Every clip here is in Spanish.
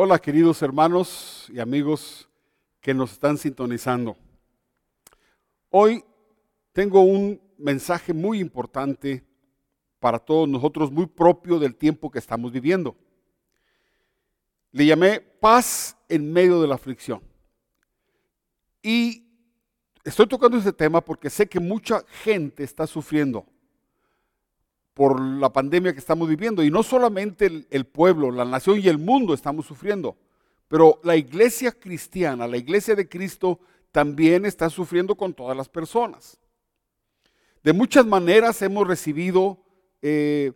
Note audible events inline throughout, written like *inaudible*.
Hola queridos hermanos y amigos que nos están sintonizando. Hoy tengo un mensaje muy importante para todos nosotros, muy propio del tiempo que estamos viviendo. Le llamé paz en medio de la aflicción. Y estoy tocando ese tema porque sé que mucha gente está sufriendo por la pandemia que estamos viviendo. Y no solamente el, pueblo, la nación y el mundo estamos sufriendo, pero la iglesia cristiana, la iglesia de Cristo, también está sufriendo con todas las personas. De muchas maneras hemos recibido eh,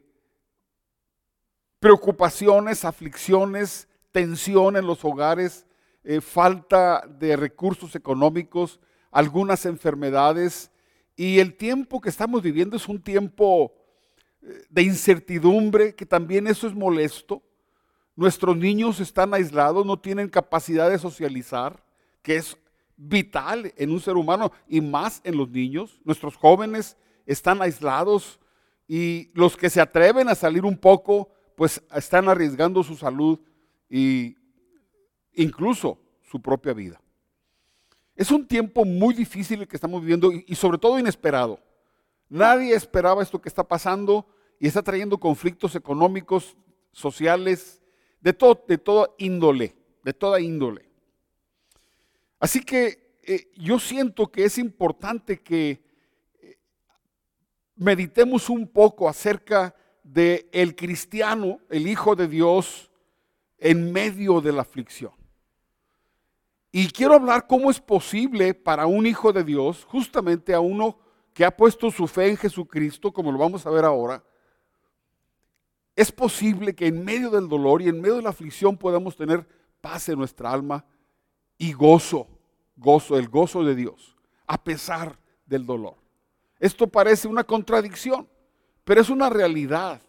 preocupaciones, aflicciones, tensión en los hogares, eh, falta de recursos económicos, algunas enfermedades. Y el tiempo que estamos viviendo es un tiempo de incertidumbre, que también eso es molesto. Nuestros niños están aislados, no tienen capacidad de socializar, que es vital en un ser humano y más en los niños. Nuestros jóvenes están aislados y los que se atreven a salir un poco, pues están arriesgando su salud e incluso su propia vida. Es un tiempo muy difícil el que estamos viviendo y sobre todo inesperado. Nadie esperaba esto que está pasando y está trayendo conflictos económicos, sociales, de, todo, de toda índole, de toda índole. Así que eh, yo siento que es importante que eh, meditemos un poco acerca de el cristiano, el hijo de Dios, en medio de la aflicción. Y quiero hablar cómo es posible para un hijo de Dios, justamente a uno que ha puesto su fe en Jesucristo, como lo vamos a ver ahora, es posible que en medio del dolor y en medio de la aflicción podamos tener paz en nuestra alma y gozo, gozo, el gozo de Dios, a pesar del dolor. Esto parece una contradicción, pero es una realidad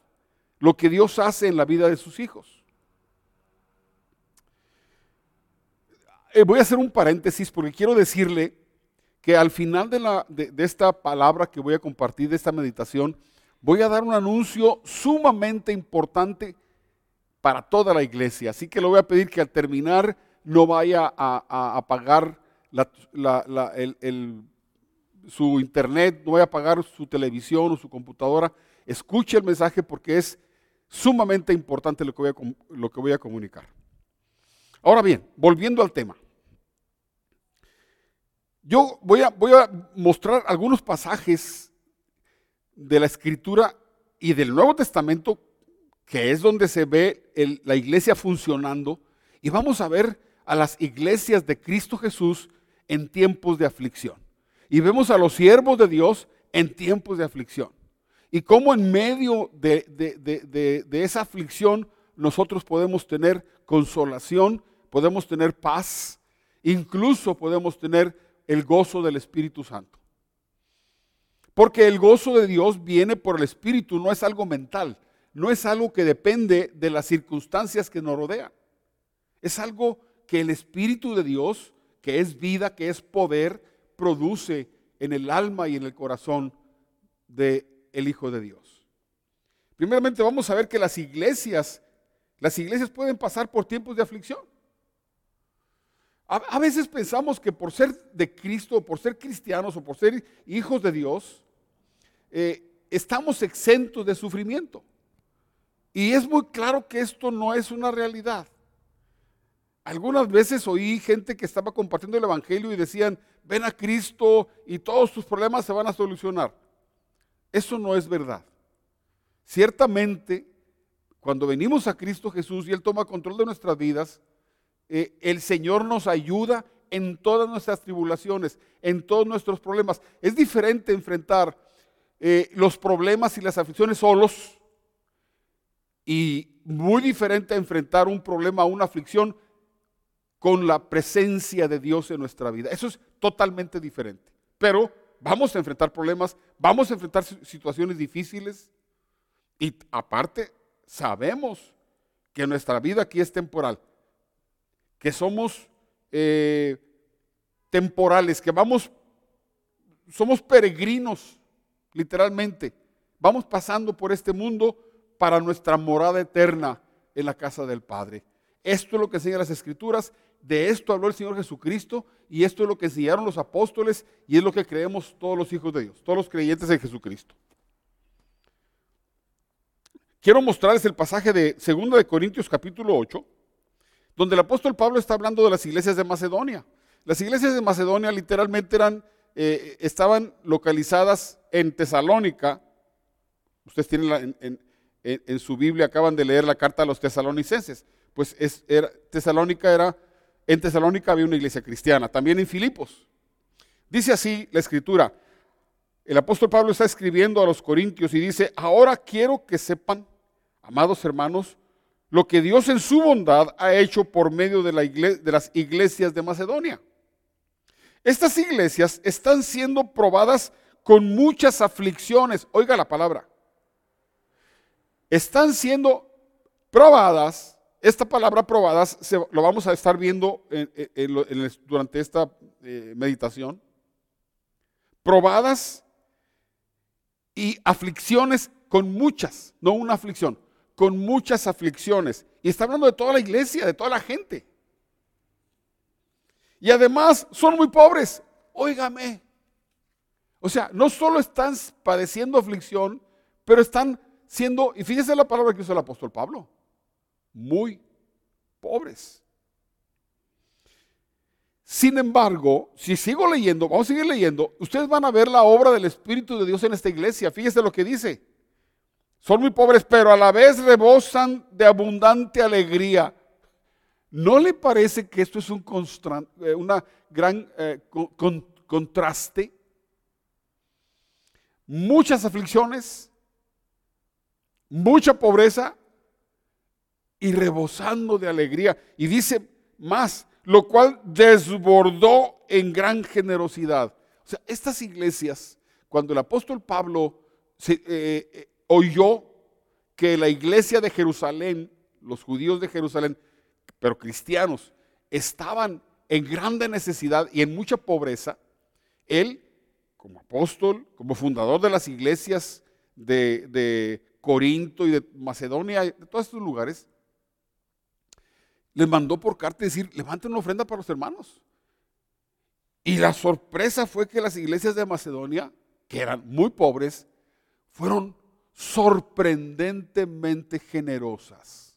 lo que Dios hace en la vida de sus hijos. Eh, voy a hacer un paréntesis porque quiero decirle que al final de, esta palabra que voy a compartir, de esta meditación, voy a dar un anuncio sumamente importante para toda la iglesia. Así que le voy a pedir que al terminar no vaya a, apagar su internet, no vaya a apagar su televisión o su computadora. Escuche el mensaje porque es sumamente importante lo que voy a comunicar. Ahora bien, volviendo al tema. Yo voy a, mostrar algunos pasajes de la Escritura y del Nuevo Testamento, que es donde se ve la iglesia funcionando, y vamos a ver a las iglesias de Cristo Jesús en tiempos de aflicción. Y vemos a los siervos de Dios en tiempos de aflicción. Y cómo en medio de, de esa aflicción nosotros podemos tener consolación, podemos tener paz, incluso podemos tener el gozo del Espíritu Santo. Porque el gozo de Dios viene por el Espíritu, no es algo mental, no es algo que depende de las circunstancias que nos rodean. Es algo que el Espíritu de Dios, que es vida, que es poder, produce en el alma y en el corazón del el Hijo de Dios. Primeramente vamos a ver que las iglesias, las iglesias pueden pasar por tiempos de aflicción. A, veces pensamos que por ser de Cristo, por ser cristianos o por ser hijos de Dios, eh, estamos exentos de sufrimiento. Y es muy claro que esto no es una realidad. Algunas veces oí gente que estaba compartiendo el Evangelio y decían, ven a Cristo y todos tus problemas se van a solucionar. Eso no es verdad. Ciertamente, cuando venimos a Cristo Jesús y Él toma control de nuestras vidas, eh, el Señor nos ayuda en todas nuestras tribulaciones, en todos nuestros problemas. Es diferente enfrentar eh, los problemas y las aflicciones solos y muy diferente enfrentar un problema, una aflicción con la presencia de Dios en nuestra vida. Eso es totalmente diferente. Pero vamos a enfrentar problemas, vamos a enfrentar situaciones difíciles y aparte sabemos que nuestra vida aquí es temporal que somos eh, temporales, que vamos, somos peregrinos, literalmente. Vamos pasando por este mundo para nuestra morada eterna en la casa del Padre. esto es lo que enseñan las escrituras, de esto habló el Señor Jesucristo y esto es lo que enseñaron los apóstoles y es lo que creemos todos los hijos de Dios, todos los creyentes en Jesucristo. Quiero mostrarles el pasaje de 2 de Corintios capítulo 8, donde el apóstol Pablo está hablando de las iglesias de Macedonia. Las iglesias de Macedonia literalmente eran, eh, estaban localizadas en Tesalónica. Ustedes tienen en, su Biblia, acaban de leer la carta a los tesalonicenses. Pues Tesalónica era, en Tesalónica había una iglesia cristiana, también en Filipos. Dice así la escritura, el apóstol Pablo está escribiendo a los corintios y dice, ahora quiero que sepan, amados hermanos, lo que Dios en su bondad ha hecho por medio de, la de las iglesias de Macedonia. Estas iglesias están siendo probadas con muchas aflicciones. Oiga la palabra. Están siendo probadas. Esta palabra probadas lo vamos a estar viendo durante esta eh, meditación. Probadas y aflicciones con muchas, no una aflicción, con muchas aflicciones. Y está hablando de toda la iglesia, de toda la gente. Y además son muy pobres. Óigame. O sea, no solo están padeciendo aflicción, pero están siendo, y fíjese la palabra que usa el apóstol Pablo, muy pobres. Sin embargo, si sigo leyendo, vamos a seguir leyendo, ustedes van a ver la obra del Espíritu de Dios en esta iglesia. Fíjese lo que dice. Son muy pobres, pero a la vez rebosan de abundante alegría. ¿No le parece que esto es un eh, gran eh, contraste? Muchas aflicciones, mucha pobreza y rebosando de alegría. Y dice más, lo cual desbordó en gran generosidad. O sea, estas iglesias, cuando el apóstol Pablo se, eh, oyó que la iglesia de Jerusalén, los judíos de Jerusalén, pero cristianos, estaban en grande necesidad y en mucha pobreza, él, como apóstol, como fundador de las iglesias de, Corinto y de Macedonia, de todos estos lugares, les mandó por carta decir, levanten una ofrenda para los hermanos. Y la sorpresa fue que las iglesias de Macedonia, que eran muy pobres, fueron sorprendentemente generosas.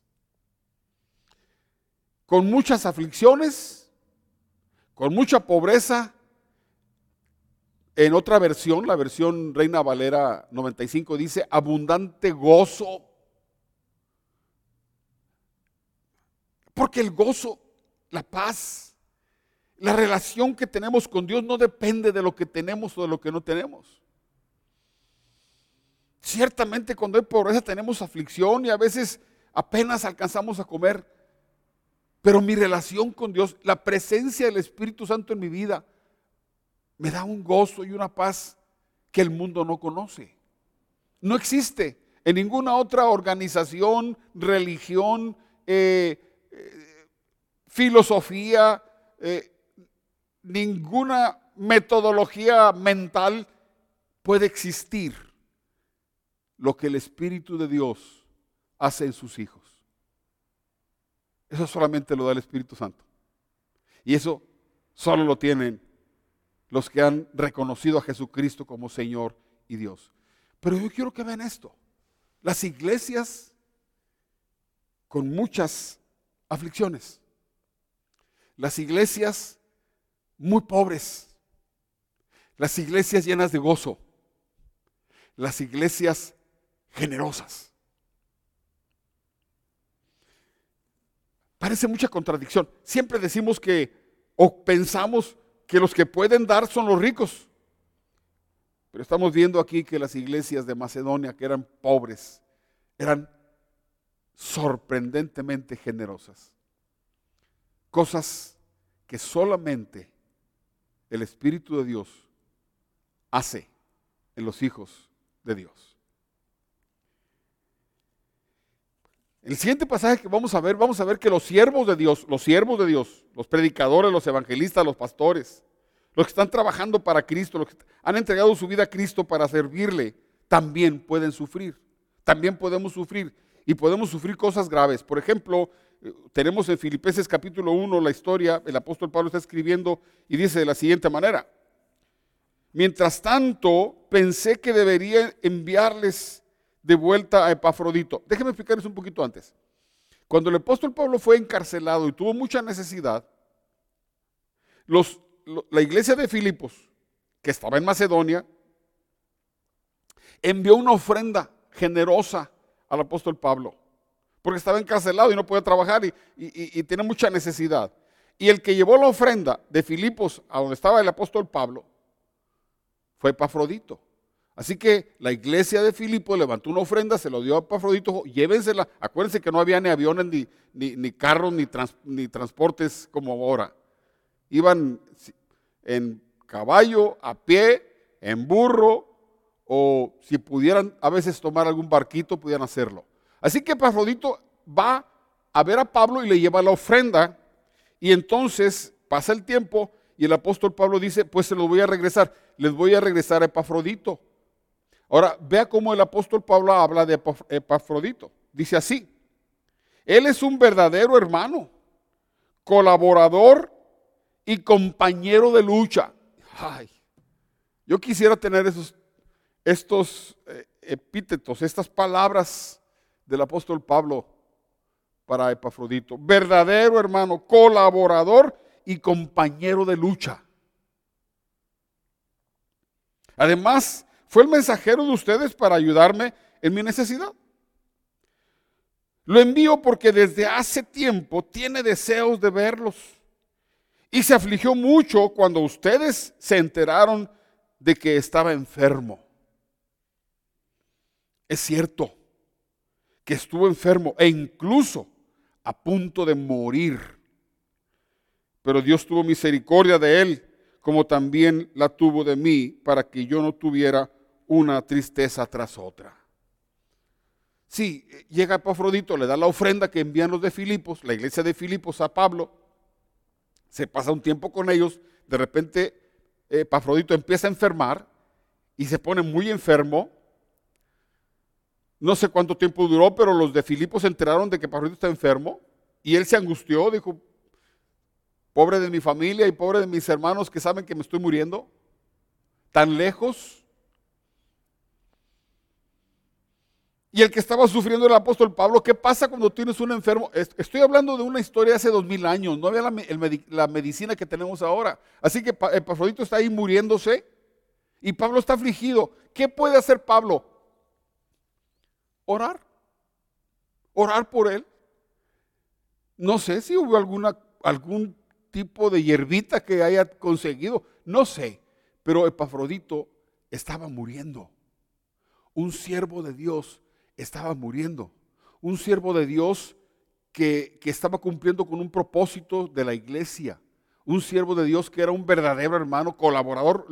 Con muchas aflicciones, con mucha pobreza. En otra versión, la versión Reina Valera 95 dice abundante gozo. Porque el gozo, la paz, la relación que tenemos con Dios no depende de lo que tenemos o de lo que no tenemos. Ciertamente cuando hay pobreza tenemos aflicción y a veces apenas alcanzamos a comer. Pero mi relación con Dios, la presencia del Espíritu Santo en mi vida, me da un gozo y una paz que el mundo no conoce. No existe en ninguna otra organización, religión, eh, eh, filosofía, eh, ninguna metodología mental puede existir lo que el Espíritu de Dios hace en sus hijos. Eso solamente lo da el Espíritu Santo. Y eso solo lo tienen los que han reconocido a Jesucristo como Señor y Dios. Pero yo quiero que vean esto. Las iglesias con muchas aflicciones. Las iglesias muy pobres. Las iglesias llenas de gozo. Las iglesias generosas. Parece mucha contradicción. Siempre decimos que, o pensamos que los que pueden dar son los ricos. Pero estamos viendo aquí que las iglesias de Macedonia, que eran pobres, eran sorprendentemente generosas. Cosas que solamente el Espíritu de Dios hace en los hijos de Dios. El siguiente pasaje que vamos a ver, vamos a ver que los siervos de Dios, los siervos de Dios, los predicadores, los evangelistas, los pastores, los que están trabajando para Cristo, los que han entregado su vida a Cristo para servirle, también pueden sufrir. También podemos sufrir y podemos sufrir cosas graves. Por ejemplo, tenemos en Filipenses capítulo 1 la historia, el apóstol Pablo está escribiendo y dice de la siguiente manera. Mientras tanto, pensé que debería enviarles de vuelta a Epafrodito. Déjenme explicarles un poquito antes. Cuando el apóstol Pablo fue encarcelado y tuvo mucha necesidad, la iglesia de Filipos, que estaba en Macedonia, envió una ofrenda generosa al apóstol Pablo, porque estaba encarcelado y no podía trabajar y, y tiene mucha necesidad. Y el que llevó la ofrenda de Filipos a donde estaba el apóstol Pablo, fue Epafrodito. Así que la iglesia de Filipo levantó una ofrenda, se lo dio a Epafrodito, llévensela. Acuérdense que no había ni aviones, ni, ni, carros, ni, ni transportes como ahora. Iban en caballo, a pie, en burro, o si pudieran a veces tomar algún barquito, pudieran hacerlo. Así que Epafrodito va a ver a Pablo y le lleva la ofrenda, y entonces pasa el tiempo y el apóstol Pablo dice, pues se los voy a regresar, les voy a regresar a Epafrodito. Ahora, vea cómo el apóstol Pablo habla de Epafrodito. Dice así, él es un verdadero hermano, colaborador y compañero de lucha. Ay, yo quisiera tener esos, estos eh, epítetos, estas palabras del apóstol Pablo para Epafrodito. Verdadero hermano, colaborador y compañero de lucha. Además, fue el mensajero de ustedes para ayudarme en mi necesidad. Lo envío porque desde hace tiempo tiene deseos de verlos. Y se afligió mucho cuando ustedes se enteraron de que estaba enfermo. Es cierto que estuvo enfermo e incluso a punto de morir pero Dios tuvo misericordia de él, como también la tuvo de mí, para que yo no tuviera una tristeza tras otra. Sí, llega Epafrodito, le da la ofrenda que envían los de Filipos, la iglesia de Filipos a Pablo, se pasa un tiempo con ellos, de repente Epafrodito empieza a enfermar y se pone muy enfermo. No sé cuánto tiempo duró, pero los de Filipos se enteraron de que Epafrodito está enfermo y él se angustió, dijo, pobre de mi familia y pobre de mis hermanos que saben que me estoy muriendo, tan lejos. Y el que estaba sufriendo el apóstol Pablo, ¿qué pasa cuando tienes un enfermo? Estoy hablando de una historia de hace dos mil años, no había la, medicina que tenemos ahora. Así que Epafrodito está ahí muriéndose y Pablo está afligido. ¿Qué puede hacer Pablo? Orar. Orar por él. No sé si hubo alguna, algún tipo de hierbita que haya conseguido, no sé, pero Epafrodito estaba muriendo. Un siervo de Dios estaba muriendo. Un siervo de Dios que, que estaba cumpliendo con un propósito de la iglesia. Un siervo de Dios que era un verdadero hermano, colaborador,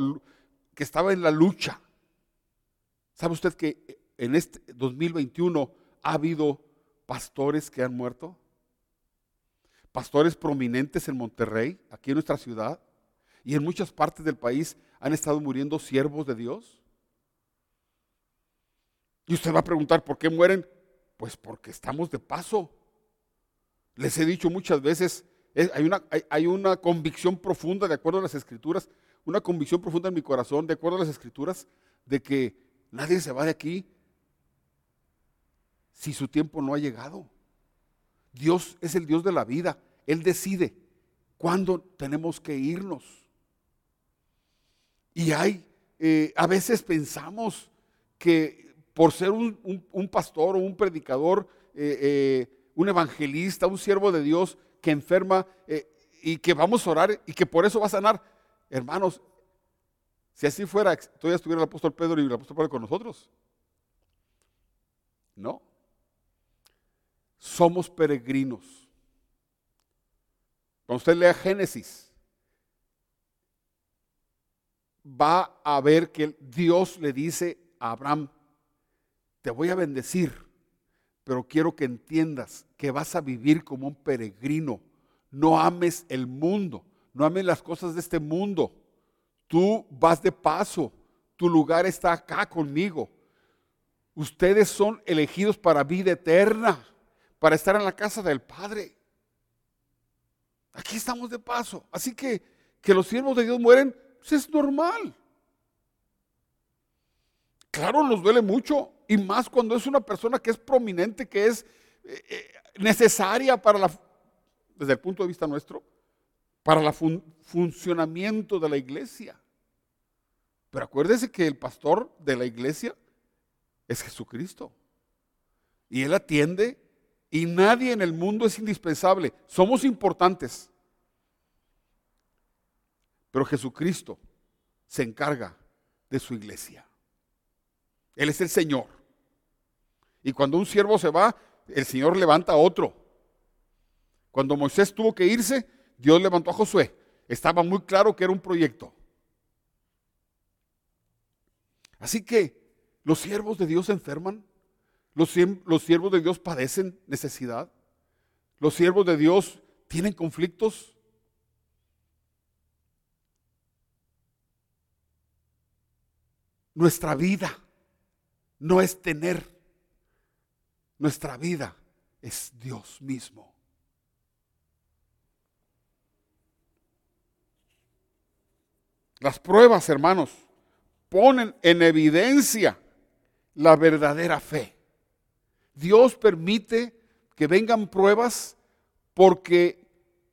que estaba en la lucha. ¿Sabe usted que en este 2021 ha habido pastores que han muerto? pastores prominentes en Monterrey, aquí en nuestra ciudad, y en muchas partes del país han estado muriendo siervos de Dios. Y usted va a preguntar, ¿por qué mueren? Pues porque estamos de paso. Les he dicho muchas veces, hay una, hay una convicción profunda, de acuerdo a las escrituras, una convicción profunda en mi corazón, de acuerdo a las escrituras, de que nadie se va de aquí si su tiempo no ha llegado. Dios es el Dios de la vida. Él decide cuándo tenemos que irnos. Y hay, eh, a veces pensamos que por ser un, pastor o un predicador, eh, eh, un evangelista, un siervo de Dios que enferma y que vamos a orar y que por eso va a sanar, hermanos, si así fuera, todavía estuviera el apóstol Pedro y el apóstol Pedro con nosotros. No somos peregrinos. Cuando usted lea Génesis, va a ver que Dios le dice a Abraham, te voy a bendecir, pero quiero que entiendas que vas a vivir como un peregrino. No ames el mundo, no ames las cosas de este mundo. Tú vas de paso, tu lugar está acá conmigo. Ustedes son elegidos para vida eterna para estar en la casa del Padre. aquí estamos de paso. Así que que los siervos de Dios mueren, pues es normal. Claro, nos duele mucho y más cuando es una persona que es prominente, que es eh, eh, necesaria para la, desde el punto de vista nuestro, para el funcionamiento de la iglesia. Pero acuérdese que el pastor de la iglesia es Jesucristo. Y Él atiende y nadie en el mundo es indispensable. Somos importantes. Pero Jesucristo se encarga de su iglesia. Él es el Señor. Y cuando un siervo se va, el Señor levanta a otro. Cuando Moisés tuvo que irse, Dios levantó a Josué. Estaba muy claro que era un proyecto. Así que los siervos de Dios se enferman, los, los siervos de Dios padecen necesidad, los siervos de Dios tienen conflictos. Nuestra vida no es tener, nuestra vida es Dios mismo. Las pruebas, hermanos, ponen en evidencia la verdadera fe. Dios permite que vengan pruebas porque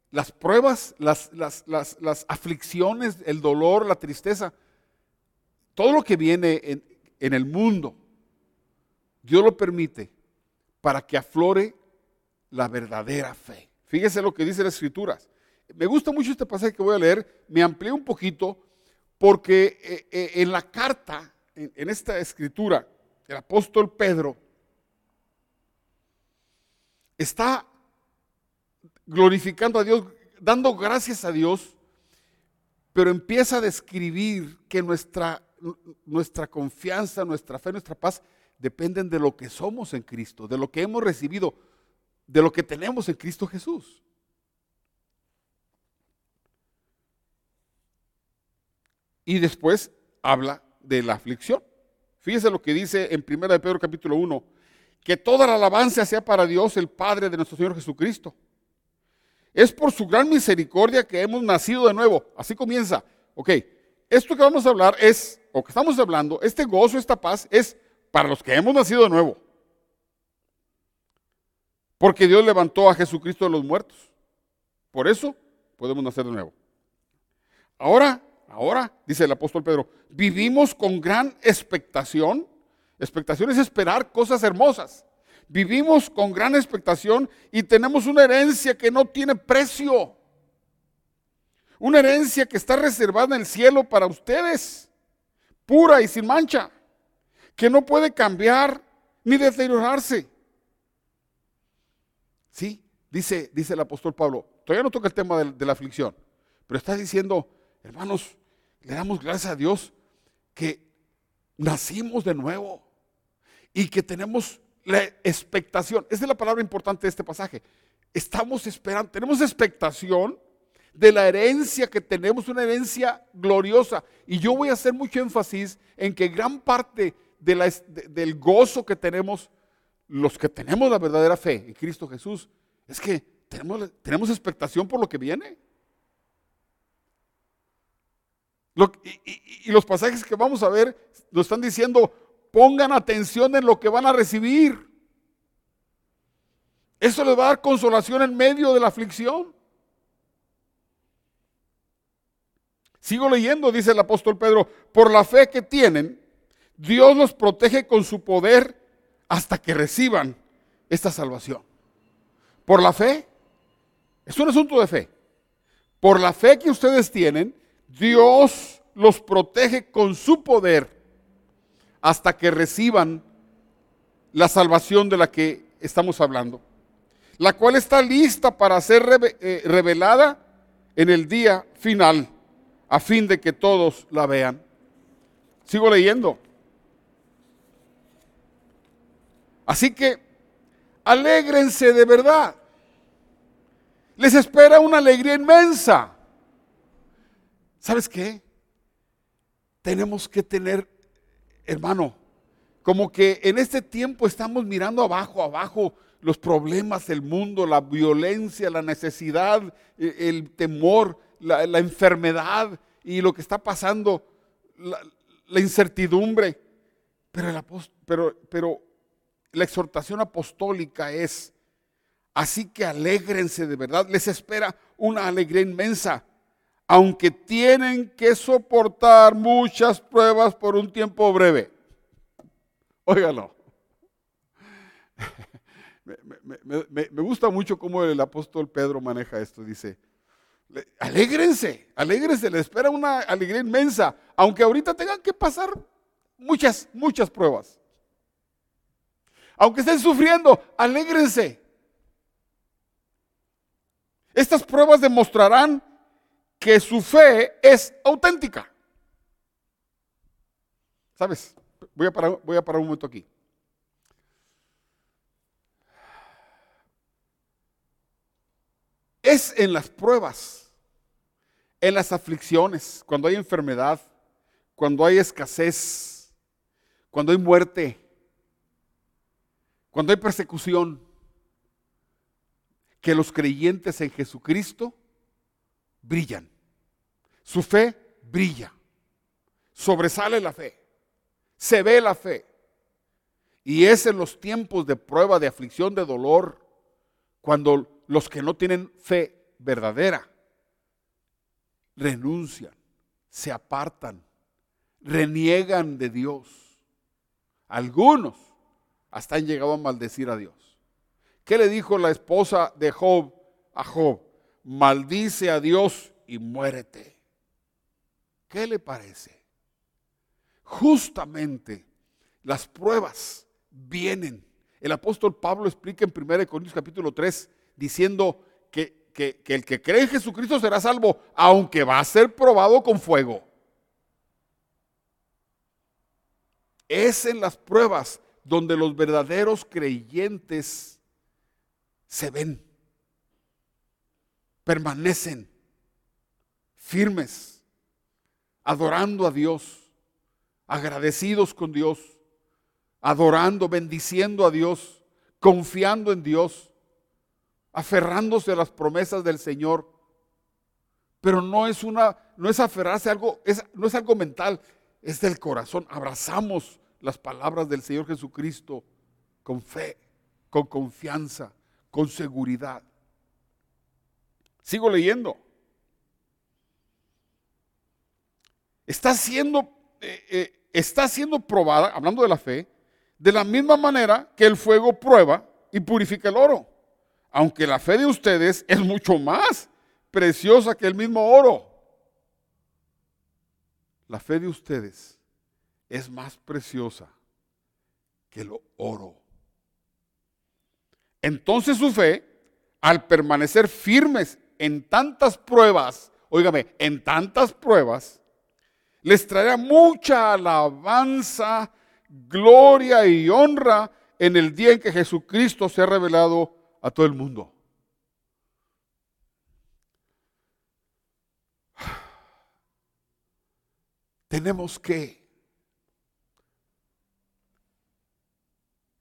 las pruebas, las, las, aflicciones, el dolor, la tristeza, todo lo que viene en, en el mundo, Dios lo permite para que aflore la verdadera fe. Fíjese lo que dice la Escrituras. Me gusta mucho este pasaje que voy a leer, me amplié un poquito porque eh, eh, en la carta, en, esta escritura, el apóstol Pedro está glorificando a Dios, dando gracias a Dios, pero empieza a describir que nuestra, nuestra confianza, nuestra fe, nuestra paz dependen de lo que somos en Cristo, de lo que hemos recibido, de lo que tenemos en Cristo Jesús. Y después habla de la aflicción. Fíjese lo que dice en 1 de Pedro capítulo 1, que toda la alabanza sea para Dios, el Padre de nuestro Señor Jesucristo. Es por su gran misericordia que hemos nacido de nuevo. Así comienza. Ok, esto que vamos a hablar es, o que estamos hablando, este gozo, esta paz, es para los que hemos nacido de nuevo. Porque Dios levantó a Jesucristo de los muertos. Por eso podemos nacer de nuevo. Ahora Ahora, dice el apóstol Pedro, vivimos con gran expectación. Expectación es esperar cosas hermosas. Vivimos con gran expectación y tenemos una herencia que no tiene precio. Una herencia que está reservada en el cielo para ustedes, pura y sin mancha, que no puede cambiar ni deteriorarse. Sí, dice, dice el apóstol Pablo, todavía no toca el tema de, de la aflicción, pero está diciendo, hermanos, le damos gracias a Dios que nacimos de nuevo y que tenemos la expectación. Esa es la palabra importante de este pasaje. Estamos esperando, tenemos expectación de la herencia que tenemos, una herencia gloriosa. Y yo voy a hacer mucho énfasis en que gran parte del gozo que tenemos, los que tenemos la verdadera fe en Cristo Jesús, es que tenemos, tenemos expectación por lo que viene y, los pasajes que vamos a ver nos están diciendo, pongan atención en lo que van a recibir. Eso les va a dar consolación en medio de la aflicción. Sigo leyendo, dice el apóstol Pedro, por la fe que tienen, Dios los protege con su poder hasta que reciban esta salvación. Por la fe, es un asunto de fe. Por la fe que ustedes tienen, Dios los protege con su poder hasta que reciban la salvación de la que estamos hablando, la cual está lista para ser eh, revelada en el día final, a fin de que todos la vean. Sigo leyendo. Así que alégrense de verdad. Les espera una alegría inmensa ¿Sabes qué? Tenemos que tener, hermano, como que en este tiempo estamos mirando abajo, abajo, los problemas del mundo, la violencia, la necesidad, e, el temor, la, enfermedad y lo que está pasando, la, incertidumbre. Pero, pero, pero la exhortación apostólica es, así que alégrense de verdad, les espera una alegría inmensa, aunque tienen que soportar muchas pruebas por un tiempo breve. Óigalo. *laughs* Me, gusta mucho cómo el apóstol Pedro maneja esto. Dice, alégrense, alégrense, les espera una alegría inmensa, aunque ahorita tengan que pasar muchas, muchas pruebas. Aunque estén sufriendo, alégrense. Estas pruebas demostrarán que su fe es auténtica. ¿Sabes? Voy a parar, voy a parar un momento aquí. Es en las pruebas, en las aflicciones, cuando hay enfermedad, cuando hay escasez, cuando hay muerte, cuando hay persecución, que los creyentes en Jesucristo brillan. Su fe brilla. Sobresale la fe. Se ve la fe. Y es en los tiempos de prueba, de aflicción, de dolor, cuando los que no tienen fe verdadera renuncian, se apartan, reniegan de Dios. Algunos hasta han llegado a maldecir a Dios. ¿Qué le dijo la esposa de Job a Job? Maldice a Dios y muérete. ¿Qué le parece? Justamente las pruebas vienen. El apóstol Pablo explica en 1 Corintios capítulo 3 diciendo que, que, el que cree en Jesucristo será salvo, aunque va a ser probado con fuego. Es en las pruebas donde los verdaderos creyentes se ven, permanecen firmes, adorando a Dios, agradecidos con Dios, adorando, bendiciendo a Dios, confiando en Dios aferrándose a las promesas del Señor. Pero no es una, no es aferrarse a algo, es, no es algo mental, es del corazón. Abrazamos las palabras del Señor Jesucristo con fe, con confianza, con seguridad. Sigo leyendo. Está siendo, eh, eh, está siendo probada, hablando de la fe, de la misma manera que el fuego prueba y purifica el oro aunque la fe de ustedes es mucho más preciosa que el mismo oro. La fe de ustedes es más preciosa que el oro. Entonces su fe, al permanecer firmes en tantas pruebas, óigame, en tantas pruebas, les traerá mucha alabanza, gloria y honra en el día en que Jesucristo se ha revelado a todo el mundo. *sighs* Tenemos que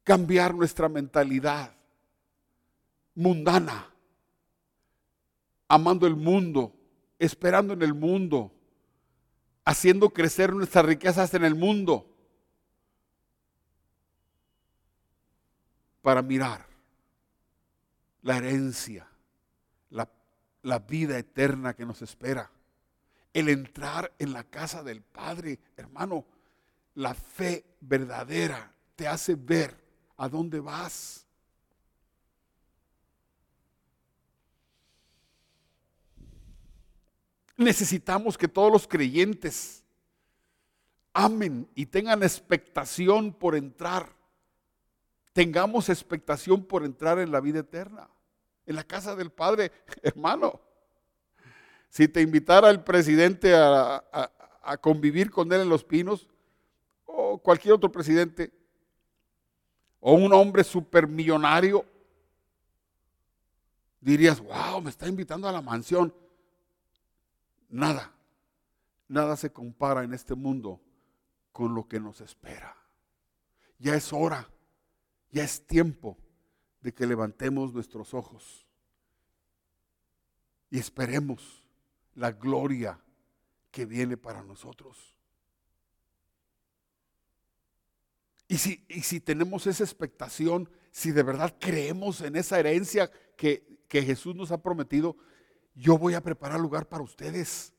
cambiar nuestra mentalidad mundana, amando el mundo, esperando en el mundo, haciendo crecer nuestras riquezas en el mundo, para mirar la herencia, la, vida eterna que nos espera. El entrar en la casa del Padre, hermano, la fe verdadera te hace ver a dónde vas. Necesitamos que todos los creyentes amen y tengan expectación por entrar tengamos expectación por entrar en la vida eterna, en la casa del Padre, *laughs* hermano. Si te invitara el presidente a, convivir con él en los pinos, o cualquier otro presidente, o un hombre supermillonario, dirías, wow, me está invitando a la mansión. Nada, nada se compara en este mundo con lo que nos espera. Ya es hora ya es tiempo de que levantemos nuestros ojos y esperemos la gloria que viene para nosotros. Y si, y si tenemos esa expectación, si de verdad creemos en esa herencia que, que Jesús nos ha prometido, yo voy a preparar lugar para ustedes.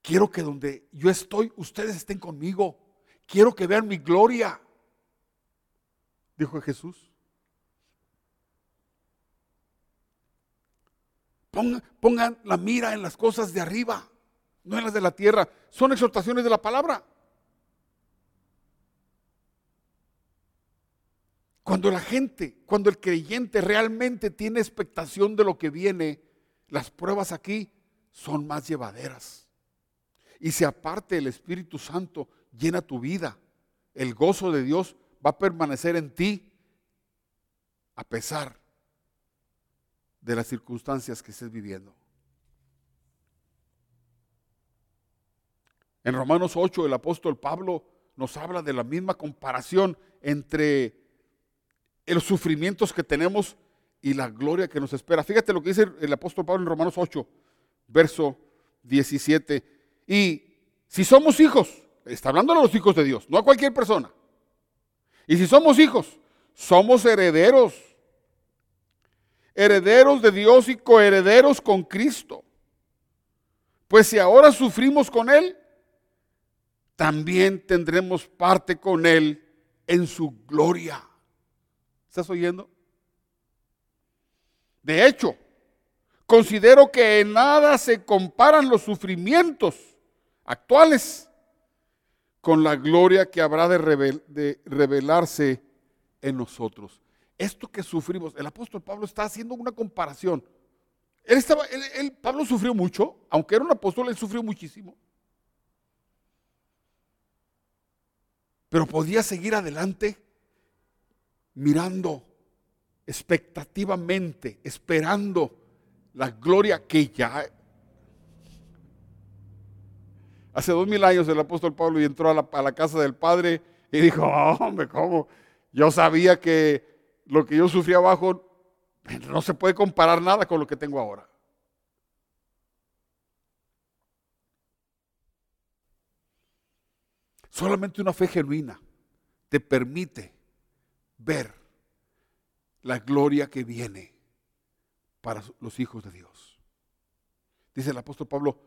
Quiero que donde yo estoy, ustedes estén conmigo. Quiero que vean mi gloria, dijo Jesús. Pongan, la mira en las cosas de arriba, no en las de la tierra. Son exhortaciones de la palabra. Cuando la gente, cuando el creyente realmente tiene expectación de lo que viene, las pruebas aquí son más llevaderas. Y si aparte el Espíritu Santo llena tu vida, el gozo de Dios va a permanecer en ti a pesar de las circunstancias que estés viviendo. En Romanos 8 el apóstol Pablo nos habla de la misma comparación entre los sufrimientos que tenemos y la gloria que nos espera. Fíjate lo que dice el apóstol Pablo en Romanos 8, verso 17. Y si somos hijos, está hablando a los hijos de Dios, no a cualquier persona. Y si somos hijos, somos herederos herederos de Dios y coherederos con Cristo. Pues si ahora sufrimos con Él, también tendremos parte con Él en su gloria. ¿Estás oyendo? De hecho, considero que en nada se comparan los sufrimientos actuales con la gloria que habrá de, revelarse en nosotros esto que sufrimos, el apóstol Pablo está haciendo una comparación. Él estaba, él, Pablo sufrió mucho, aunque era un apóstol, él sufrió muchísimo. Pero podía seguir adelante mirando expectativamente, esperando la gloria que ya... Hace dos mil años el apóstol Pablo entró a la, casa del Padre y dijo, hombre, ¿cómo? Yo sabía que lo que yo sufrí abajo no se puede comparar nada con lo que tengo ahora. Solamente una fe genuina te permite ver la gloria que viene para los hijos de Dios. Dice el apóstol Pablo,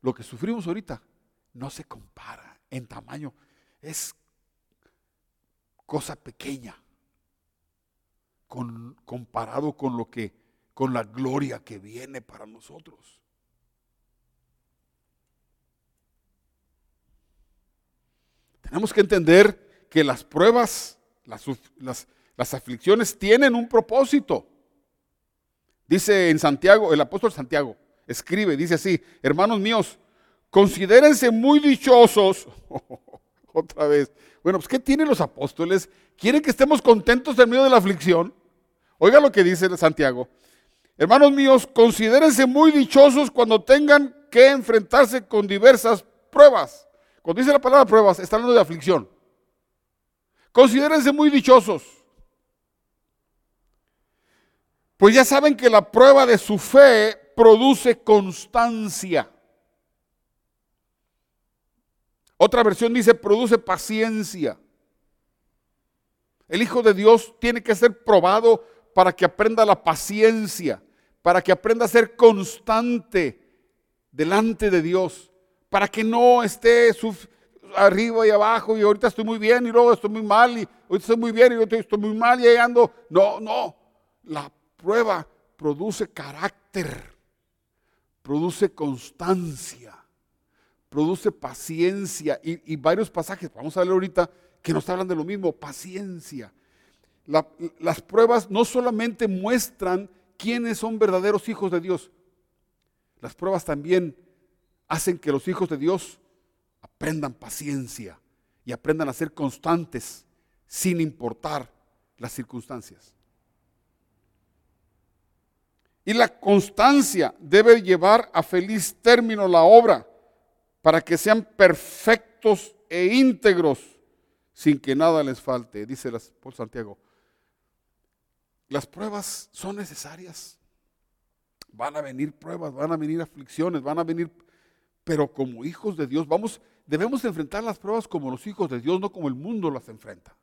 lo que sufrimos ahorita no se compara en tamaño, es cosa pequeña comparado con lo que, con la gloria que viene para nosotros. Tenemos que entender que las pruebas, las, las aflicciones tienen un propósito. Dice en Santiago, el apóstol Santiago, escribe, dice así, hermanos míos, considérense muy dichosos. *laughs* Otra vez. Bueno, pues ¿qué tienen los apóstoles? ¿Quieren que estemos contentos en medio de la aflicción? Oiga lo que dice Santiago. Hermanos míos, considérense muy dichosos cuando tengan que enfrentarse con diversas pruebas. Cuando dice la palabra pruebas, está hablando de aflicción. Considérense muy dichosos. Pues ya saben que la prueba de su fe produce constancia. Otra versión dice produce paciencia. El Hijo de Dios tiene que ser probado para que aprenda la paciencia, para que aprenda a ser constante delante de Dios, para que no esté arriba y abajo y ahorita estoy muy bien y luego estoy muy mal y ahorita estoy muy bien y ahorita estoy muy mal y llegando. No, no. La prueba produce carácter, produce constancia, produce paciencia y, y varios pasajes, vamos a leer ahorita, que nos hablan de lo mismo, paciencia las pruebas no solamente muestran quiénes son verdaderos hijos de Dios, las pruebas también hacen que los hijos de Dios aprendan paciencia y aprendan a ser constantes sin importar las circunstancias. Y la constancia debe llevar a feliz término la obra para que sean perfectos e íntegros sin que nada les falte, dice por Santiago las pruebas son necesarias. Van a venir pruebas, van a venir aflicciones, van a venir, pero como hijos de Dios, vamos, debemos enfrentar las pruebas como los hijos de Dios, no como el mundo las enfrenta.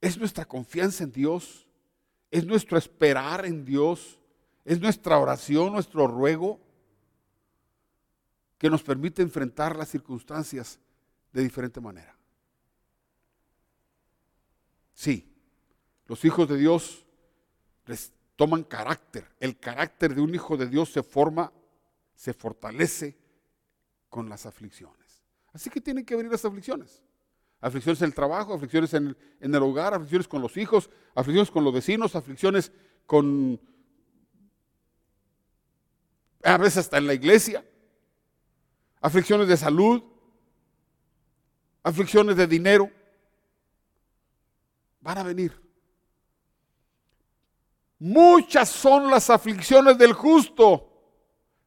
Es nuestra confianza en Dios, es nuestro esperar en Dios, es nuestra oración, nuestro ruego que nos permite enfrentar las circunstancias de diferente manera. Sí, los hijos de Dios les toman carácter. El carácter de un hijo de Dios se forma, se fortalece con las aflicciones. Así que tienen que venir las aflicciones. Aflicciones en el trabajo, aflicciones en el, hogar, aflicciones con los hijos, aflicciones con los vecinos, aflicciones con... A veces hasta en la iglesia. Aflicciones de salud, aflicciones de dinero. Van a venir. Muchas son las aflicciones del justo,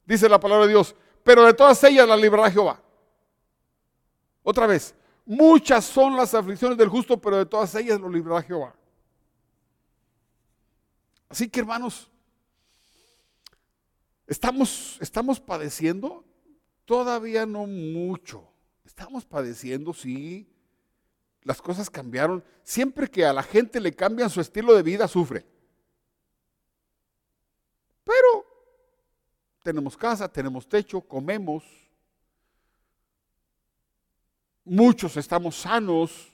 dice la palabra de Dios, pero de todas ellas la librará Jehová. Otra vez, muchas son las aflicciones del justo, pero de todas ellas lo librará Jehová. Así que hermanos, estamos, estamos padeciendo, todavía no mucho, estamos padeciendo, sí, las cosas cambiaron. Siempre que a la gente le cambian su estilo de vida, sufre. Pero tenemos casa, tenemos techo, comemos. Muchos estamos sanos.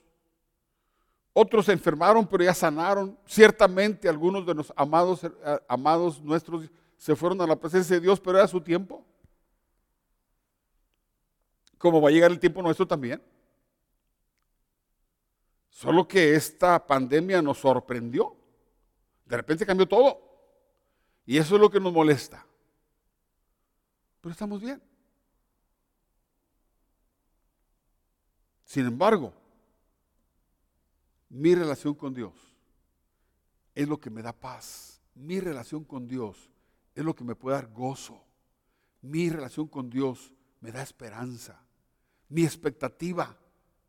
Otros se enfermaron, pero ya sanaron. Ciertamente algunos de los amados, eh, amados nuestros se fueron a la presencia de Dios, pero era su tiempo. Como va a llegar el tiempo nuestro también. Solo que esta pandemia nos sorprendió. De repente cambió todo. Y eso es lo que nos molesta. Pero estamos bien. Sin embargo, mi relación con Dios es lo que me da paz. Mi relación con Dios es lo que me puede dar gozo. Mi relación con Dios me da esperanza. Mi expectativa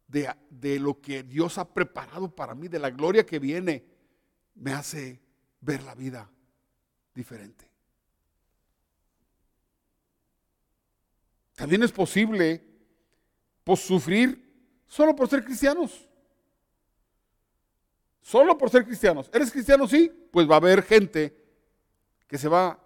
de, de, lo que Dios ha preparado para mí, de la gloria que viene, me hace ver la vida diferente. También es posible pues, sufrir solo por ser cristianos. Solo por ser cristianos. ¿Eres cristiano? Sí. Pues va a haber gente que se va,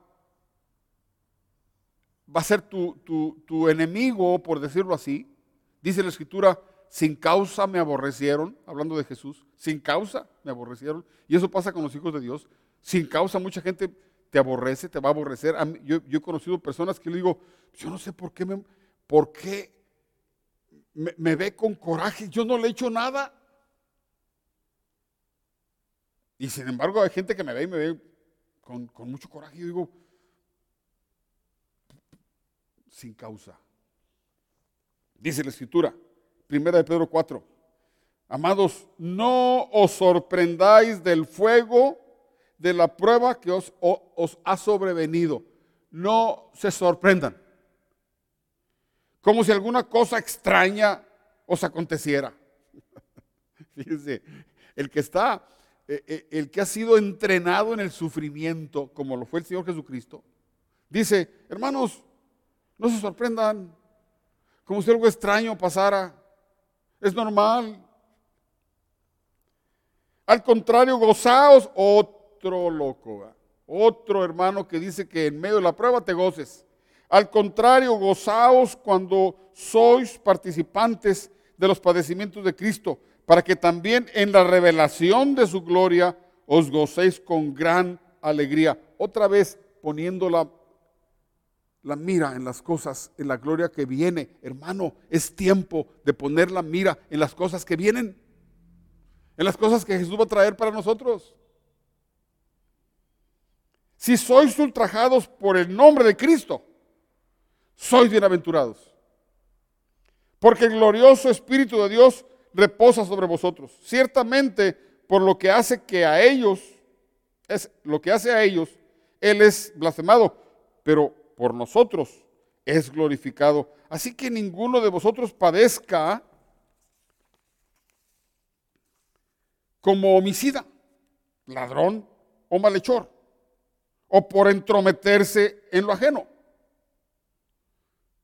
va a ser tu, tu, tu enemigo, por decirlo así. Dice la escritura, sin causa me aborrecieron, hablando de Jesús, sin causa me aborrecieron. Y eso pasa con los hijos de Dios. Sin causa mucha gente te aborrece, te va a aborrecer. yo, he conocido personas que le digo, yo no sé por qué me, por qué me, ve con coraje, yo no le he hecho nada. Y sin embargo hay gente que me ve y me ve con, con mucho coraje. Yo digo, sin causa. Dice la escritura, primera de Pedro 4. Amados, no os sorprendáis del fuego de la prueba que os, ha sobrevenido. No se sorprendan. Como si alguna cosa extraña os aconteciera. *laughs* Fíjense, el que está, eh, eh, el que ha sido entrenado en el sufrimiento, como lo fue el Señor Jesucristo, dice, hermanos, no se sorprendan, como si algo extraño pasara. Es normal. Al contrario, gozaos, o otro loco, otro hermano que dice que en medio de la prueba te goces. Al contrario, gozaos cuando sois participantes de los padecimientos de Cristo, para que también en la revelación de su gloria os gocéis con gran alegría. Otra vez poniendo la, la mira en las cosas, en la gloria que viene. Hermano, es tiempo de poner la mira en las cosas que vienen, en las cosas que Jesús va a traer para nosotros. Si sois ultrajados por el nombre de Cristo, sois bienaventurados. Porque el glorioso Espíritu de Dios reposa sobre vosotros. Ciertamente, por lo que hace que a ellos, es lo que hace a ellos, Él es blasfemado, pero por nosotros es glorificado. Así que ninguno de vosotros padezca como homicida ladrón o malhechor, o por entrometerse en lo ajeno.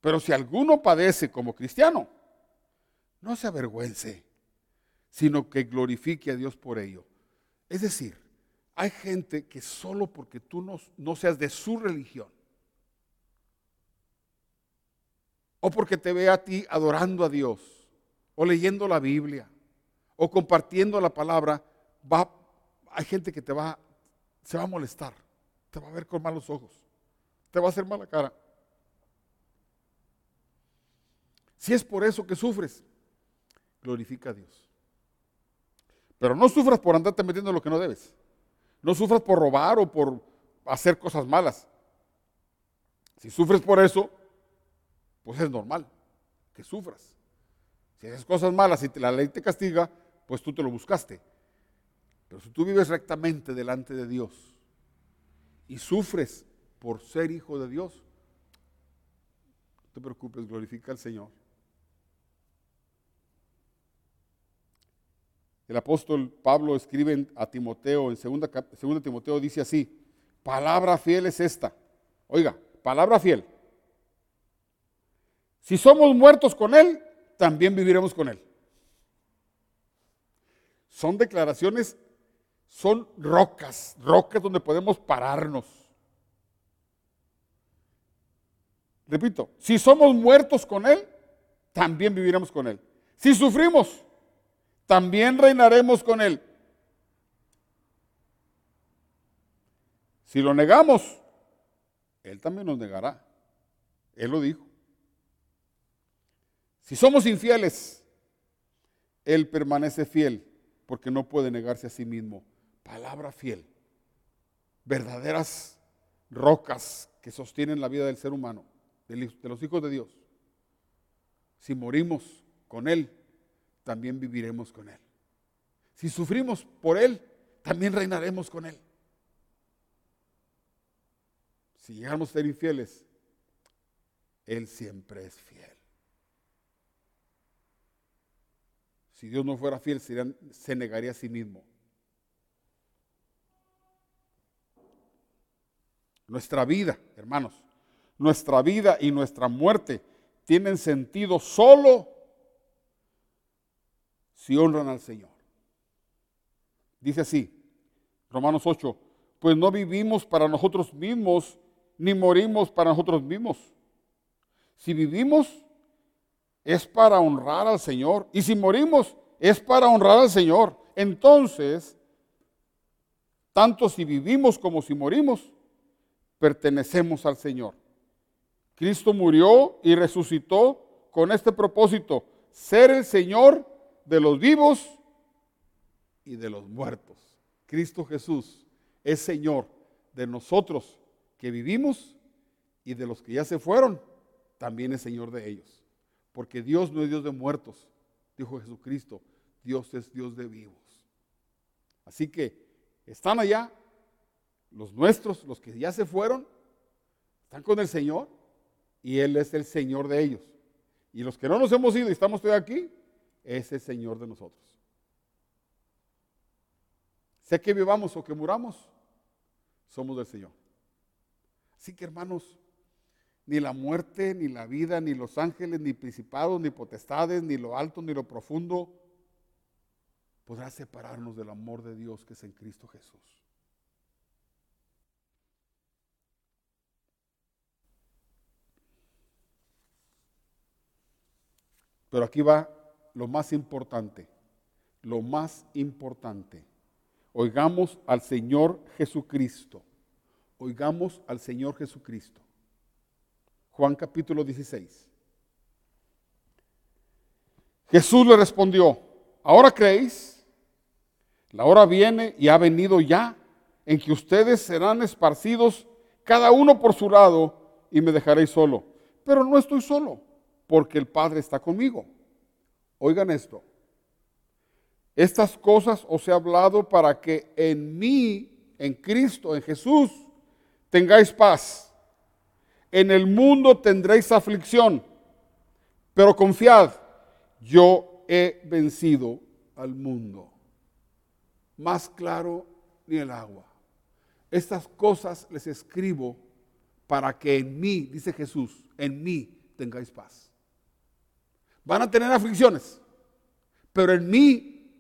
Pero si alguno padece como cristiano, no se avergüence, sino que glorifique a Dios por ello. Es decir, hay gente que solo porque tú no, seas de su religión, o porque te ve a ti adorando a Dios, o leyendo la Biblia, o compartiendo la palabra, va, hay gente que te va, se va a molestar, te va a ver con malos ojos, te va a hacer mala cara. Si es por eso que sufres, glorifica a Dios. Pero no sufras por andarte metiendo en lo que no debes. No sufras por robar o por hacer cosas malas. Si sufres por eso, pues es normal que sufras. Si haces cosas malas y la ley te castiga, pues tú te lo buscaste. Pero si tú vives rectamente delante de Dios y sufres por ser hijo de Dios, no te preocupes, glorifica al Señor. El apóstol Pablo escribe a Timoteo, en 2 Timoteo dice así, palabra fiel es esta. Oiga, palabra fiel. Si somos muertos con Él, también viviremos con Él. Son declaraciones, son rocas, rocas donde podemos pararnos. Repito, si somos muertos con Él, también viviremos con Él. Si sufrimos, también reinaremos con Él. Si lo negamos, Él también nos negará. Él lo dijo. Si somos infieles, Él permanece fiel porque no puede negarse a sí mismo. Palabra fiel. Verdaderas rocas que sostienen la vida del ser humano, de los hijos de Dios. Si morimos con Él, también viviremos con Él. Si sufrimos por Él, también reinaremos con Él. Si llegamos a ser infieles, Él siempre es fiel. Si Dios no fuera fiel, se negaría a sí mismo. Nuestra vida, hermanos, nuestra vida y nuestra muerte tienen sentido solo si honran al Señor. Dice así, Romanos 8, pues no vivimos para nosotros mismos, ni morimos para nosotros mismos. Si vivimos, es para honrar al Señor. Y si morimos, es para honrar al Señor. Entonces, tanto si vivimos como si morimos, pertenecemos al Señor. Cristo murió y resucitó con este propósito, ser el Señor de los vivos y de los muertos. Cristo Jesús es Señor de nosotros que vivimos y de los que ya se fueron, también es Señor de ellos. Porque Dios no es Dios de muertos, dijo Jesucristo, Dios es Dios de vivos. Así que están allá, los nuestros, los que ya se fueron, están con el Señor y Él es el Señor de ellos. Y los que no nos hemos ido y estamos todavía aquí, es el Señor de nosotros. Sea que vivamos o que muramos, somos del Señor. Así que hermanos, ni la muerte, ni la vida, ni los ángeles, ni principados, ni potestades, ni lo alto, ni lo profundo, podrá separarnos del amor de Dios que es en Cristo Jesús. Pero aquí va lo más importante, lo más importante. Oigamos al Señor Jesucristo. Oigamos al Señor Jesucristo. Juan capítulo 16. Jesús le respondió, ¿ahora creéis? La hora viene y ha venido ya en que ustedes serán esparcidos cada uno por su lado y me dejaréis solo. Pero no estoy solo, porque el Padre está conmigo. Oigan esto. Estas cosas os he hablado para que en mí, en Cristo, en Jesús, tengáis paz. En el mundo tendréis aflicción, pero confiad, yo he vencido al mundo. Más claro ni el agua. Estas cosas les escribo para que en mí, dice Jesús, en mí tengáis paz. Van a tener aflicciones, pero en mí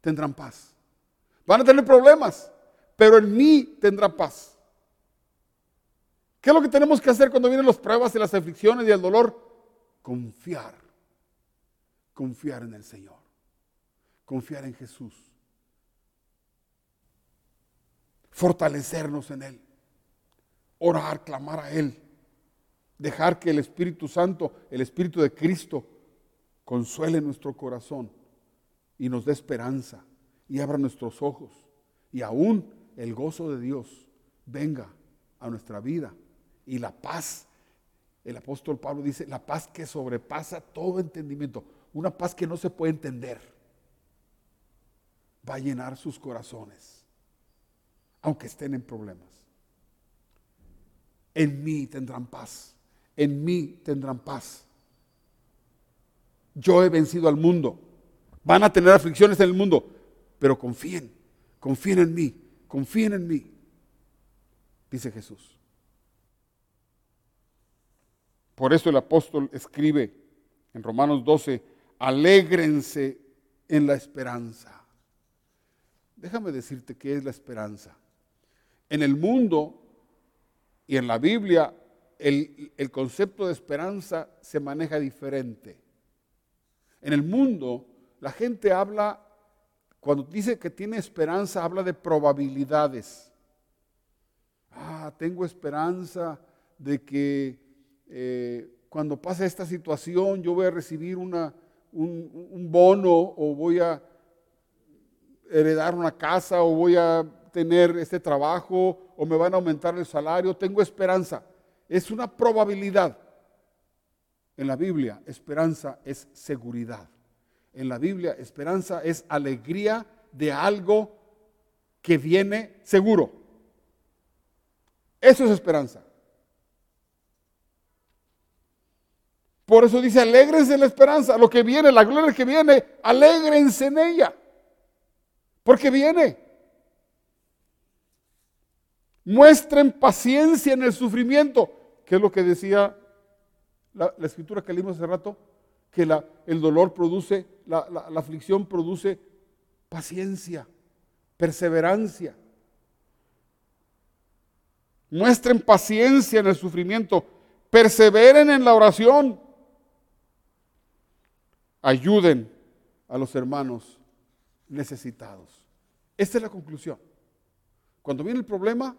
tendrán paz. Van a tener problemas, pero en mí tendrán paz. ¿Qué es lo que tenemos que hacer cuando vienen las pruebas y las aflicciones y el dolor? Confiar. Confiar en el Señor. Confiar en Jesús. Fortalecernos en Él. Orar, clamar a Él. Dejar que el Espíritu Santo, el Espíritu de Cristo, consuele nuestro corazón y nos dé esperanza y abra nuestros ojos. Y aún el gozo de Dios venga a nuestra vida y la paz. El apóstol Pablo dice, la paz que sobrepasa todo entendimiento, una paz que no se puede entender, va a llenar sus corazones, aunque estén en problemas. En mí tendrán paz, en mí tendrán paz. Yo he vencido al mundo. Van a tener aflicciones en el mundo, pero confíen, confíen en mí, confíen en mí, dice Jesús. Por eso el apóstol escribe en Romanos 12, alégrense en la esperanza. Déjame decirte qué es la esperanza. En el mundo y en la Biblia el, el, concepto de esperanza se maneja diferente. En el mundo la gente habla, cuando dice que tiene esperanza, habla de probabilidades. Ah, tengo esperanza de que eh, cuando pase esta situación yo voy a recibir una, un, bono o voy a heredar una casa o voy a tener este trabajo o me van a aumentar el salario, tengo esperanza. Es una probabilidad. En la Biblia, esperanza es seguridad. En la Biblia, esperanza es alegría de algo que viene seguro. Eso es esperanza. Por eso dice, alégrense en la esperanza, lo que viene, la gloria que viene, alégrense en ella. Porque viene. Muestren paciencia en el sufrimiento, que es lo que decía la, escritura que leímos hace rato, que el dolor produce, la, la aflicción produce paciencia, perseverancia. Muestren paciencia en el sufrimiento, perseveren en la oración ayuden a los hermanos necesitados. Esta es la conclusión. Cuando viene el problema,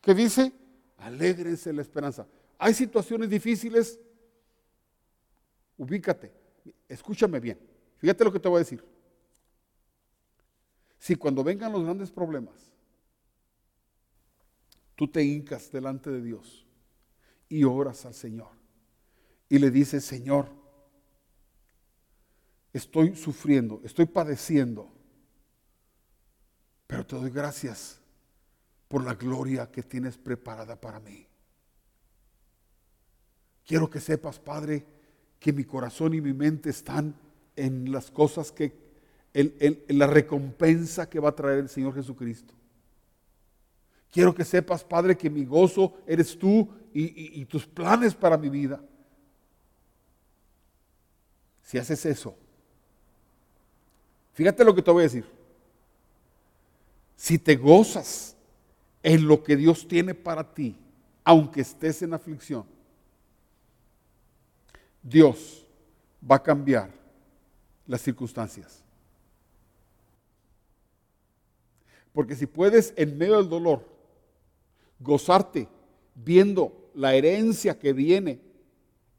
¿qué dice? Alégrense la esperanza. Hay situaciones difíciles, ubícate, escúchame bien, fíjate lo que te voy a decir. Si cuando vengan los grandes problemas, tú te hincas delante de Dios y oras al Señor y le dices, Señor, estoy sufriendo, estoy padeciendo, pero te doy gracias por la gloria que tienes preparada para mí. Quiero que sepas, Padre, que mi corazón y mi mente están en las cosas que, en, la recompensa que va a traer el Señor Jesucristo. Quiero que sepas, Padre, que mi gozo eres tú y tus planes para mi vida. Si haces eso, Fíjate lo que te voy a decir. Si te gozas en lo que Dios tiene para ti, aunque estés en aflicción, Dios va a cambiar las circunstancias. Porque si puedes en medio del dolor gozarte viendo la herencia que viene,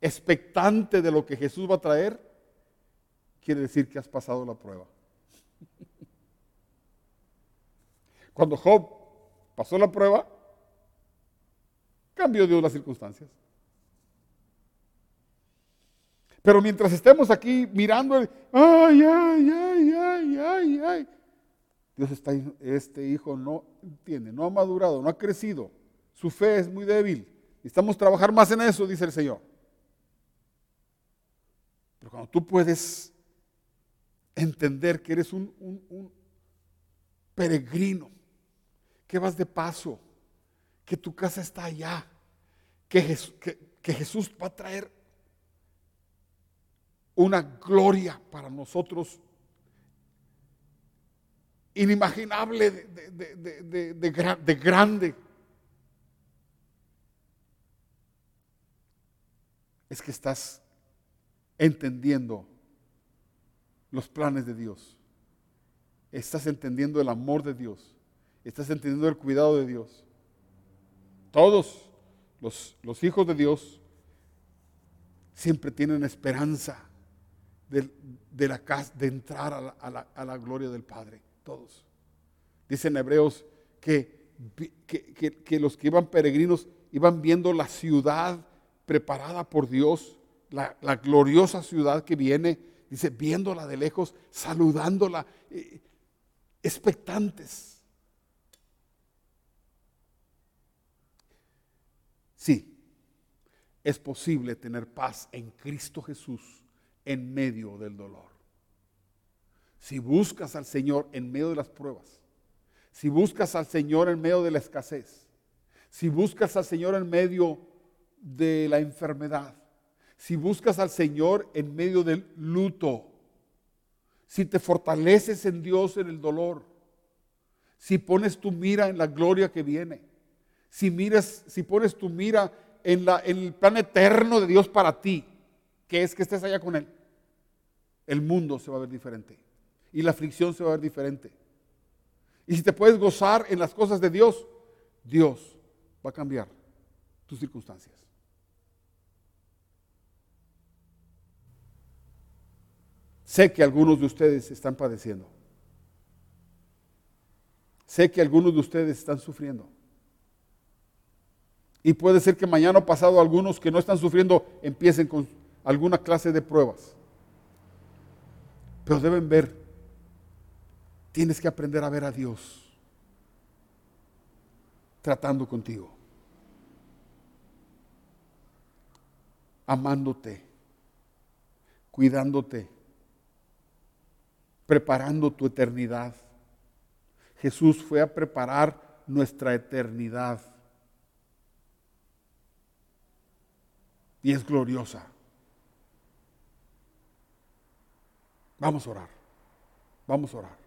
expectante de lo que Jesús va a traer, quiere decir que has pasado la prueba. Cuando Job pasó la prueba, cambió Dios las circunstancias. Pero mientras estemos aquí mirando, ay, ay, ay, ay, ay, ay, Dios está, este hijo no entiende, no ha madurado, no ha crecido, su fe es muy débil. Necesitamos trabajar más en eso, dice el Señor. Pero cuando tú puedes entender que eres un, peregrino que vas de paso, que tu casa está allá, que, que Jesús va a traer una gloria para nosotros inimaginable de, grande. Es que estás entendiendo los planes de Dios. Estás entendiendo el amor de Dios. Estás entendiendo el cuidado de Dios. Todos los, los hijos de Dios siempre tienen esperanza de, la casa, de entrar a la, a la gloria del Padre todos. Dicen Hebreos que, que, los que iban peregrinos iban viendo la ciudad preparada por Dios, la, gloriosa ciudad que viene, dice, viéndola de lejos, saludándola, eh, expectantes. Sí, es posible tener paz en Cristo Jesús en medio del dolor. Si buscas al Señor en medio de las pruebas, si buscas al Señor en medio de la escasez, si buscas al Señor en medio de la enfermedad, si buscas al Señor en medio del luto, si te fortaleces en Dios en el dolor, si pones tu mira en la gloria que viene, si miras, si pones tu mira en, la, en el plan eterno de Dios para ti, que es que estés allá con Él, el mundo se va a ver diferente y la aflicción se va a ver diferente. Y si te puedes gozar en las cosas de Dios, Dios va a cambiar tus circunstancias. Sé que algunos de ustedes están padeciendo. Sé que algunos de ustedes están sufriendo. Y puede ser que mañana o pasado algunos que no están sufriendo empiecen con alguna clase de pruebas. Pero deben ver Tienes que aprender a ver a Dios tratando contigo, amándote, cuidándote, preparando tu eternidad. Jesús fue a preparar nuestra eternidad. Y es gloriosa. Vamos a orar. Vamos a orar.